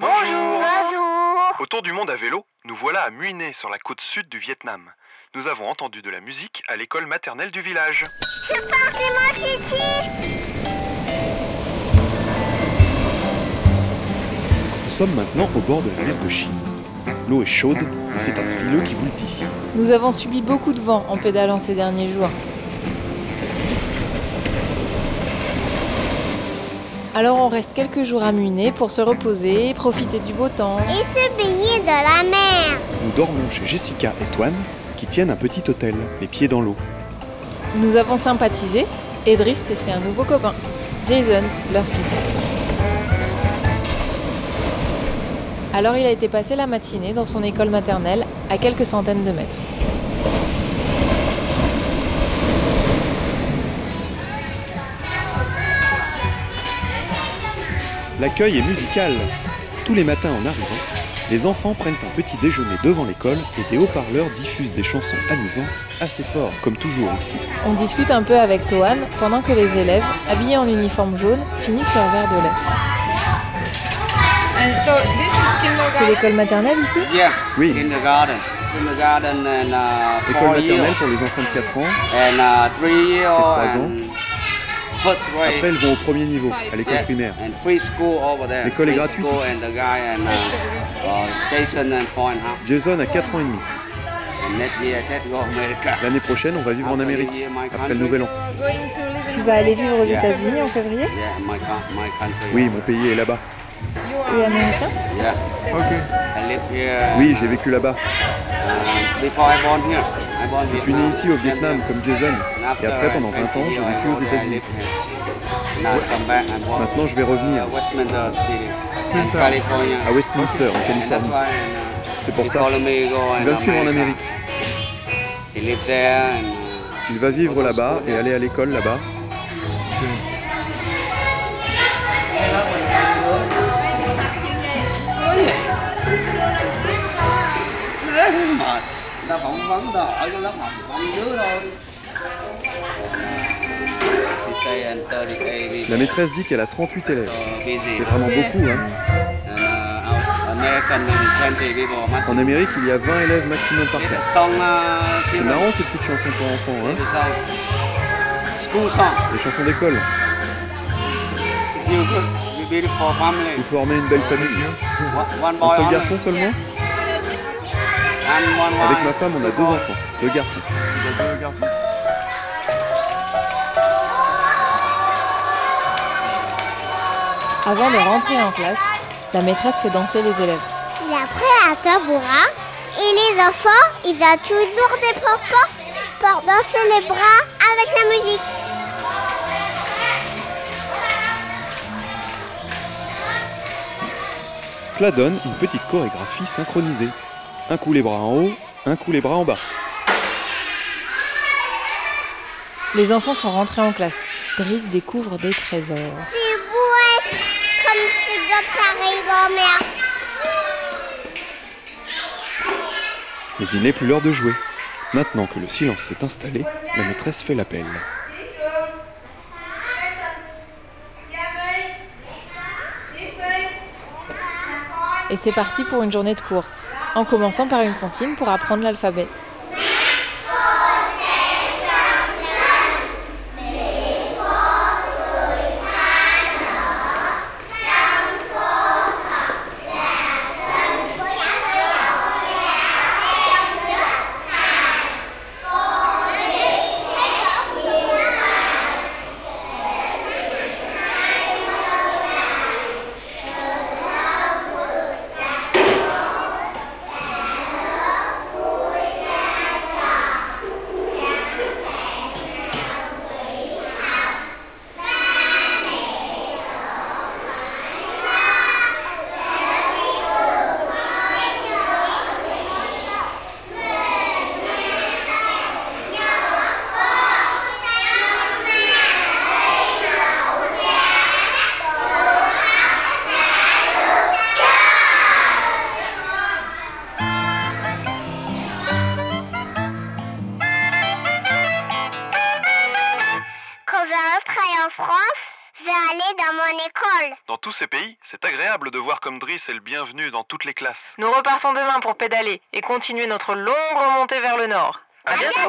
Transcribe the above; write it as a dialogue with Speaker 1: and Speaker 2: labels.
Speaker 1: Bonjour.
Speaker 2: Bonjour.
Speaker 1: Autour du monde à vélo, nous voilà à Muiné, sur la côte sud du Vietnam. Nous avons entendu de la musique à l'école maternelle du village.
Speaker 3: Nous sommes maintenant au bord de la mer de Chine. L'eau est chaude et c'est un frileux qui vous le dit.
Speaker 4: Nous avons subi beaucoup de vent en pédalant ces derniers jours. Alors on reste quelques jours à Muné pour se reposer, profiter du beau temps.
Speaker 2: Et se baigner de la mer.
Speaker 3: Nous dormons chez Jessica et Toine qui tiennent un petit hôtel, les pieds dans l'eau.
Speaker 4: Nous avons sympathisé et Driss s'est fait un nouveau copain, Jason, leur fils. Alors il a été passé la matinée dans son école maternelle à quelques centaines de mètres.
Speaker 3: L'accueil est musical. Tous les matins en arrivant, les enfants prennent un petit déjeuner devant l'école et des haut-parleurs diffusent des chansons amusantes assez fort, comme toujours ici.
Speaker 4: On discute un peu avec Toan pendant que les élèves, habillés en uniforme jaune, finissent leur verre de lait. C'est l'école maternelle ici?
Speaker 5: Yeah,
Speaker 3: Oui,
Speaker 5: kindergarten. Kindergarten and uh,
Speaker 3: école
Speaker 5: four
Speaker 3: maternelle pour les enfants de 4 ans.
Speaker 5: and uh, three years
Speaker 3: trois ans.
Speaker 5: and.
Speaker 3: Après, elles vont au premier niveau, à l'école
Speaker 5: Yeah,
Speaker 3: primaire.
Speaker 5: And free school over there.
Speaker 3: L'école est gratuite ici.
Speaker 5: and uh, uh, Jason and four and a half.
Speaker 3: Jason a 4 ans et demi. L'année prochaine, on va vivre en Amérique, après le Nouvel An.
Speaker 4: Tu vas aller vivre aux États-Unis en février.
Speaker 3: Oui, mon pays est là-bas.
Speaker 4: Tu es américain.
Speaker 3: Oui, j'ai vécu là-bas. Je suis né ici au Vietnam comme Jason. Et après, pendant 20 ans,
Speaker 5: 20
Speaker 3: j'ai vécu aux États-Unis. Maintenant, je vais revenir à Westminster, en Californie. C'est pour ça. Il va me suivre en. Amérique. Il va vivre là-bas et aller à l'école là-bas.
Speaker 5: Ta phỏng vấn ta hỏi cái lớp học của bao nhiêu đứa thôi. She say and 38
Speaker 3: La maîtresse dit qu'elle a 38 élèves. C'est vraiment beaucoup. Hein.
Speaker 5: Uh, out- American and 20 people must
Speaker 3: En Amérique, il y a 20 élèves maximum par classe.
Speaker 5: uh,
Speaker 3: C'est marrant ces petites chansons pour enfants, hein. les chansons d'école. Vous formez une belle famille.
Speaker 5: One, one
Speaker 3: Un seul
Speaker 5: only.
Speaker 3: garçon seulement? Avec ma femme, on a deux enfants, deux garçons.
Speaker 4: Avant de rentrer en classe, la maîtresse fait danser les élèves.
Speaker 2: Il a pris un tabouret. Et les enfants, ils ont toujours des pompons pour danser les bras avec la musique.
Speaker 3: Cela donne une petite chorégraphie synchronisée. Un coup les bras en haut, un coup les bras en bas.
Speaker 4: Les enfants sont rentrés en classe. Driss découvre des trésors.
Speaker 2: C'est beau comme c'est grand-mère.
Speaker 3: Mais il n'est plus l'heure de jouer. Maintenant que le silence s'est installé, la maîtresse fait l'appel.
Speaker 4: Et c'est parti pour une journée de cours, en commençant par une comptine pour apprendre l'alphabet.
Speaker 1: dans
Speaker 2: mon école.
Speaker 1: Dans tous ces pays, c'est agréable de voir comme Driss est le bienvenu dans toutes les classes.
Speaker 4: Nous repartons demain pour pédaler et continuer notre longue remontée vers le nord.
Speaker 1: À,
Speaker 2: bientôt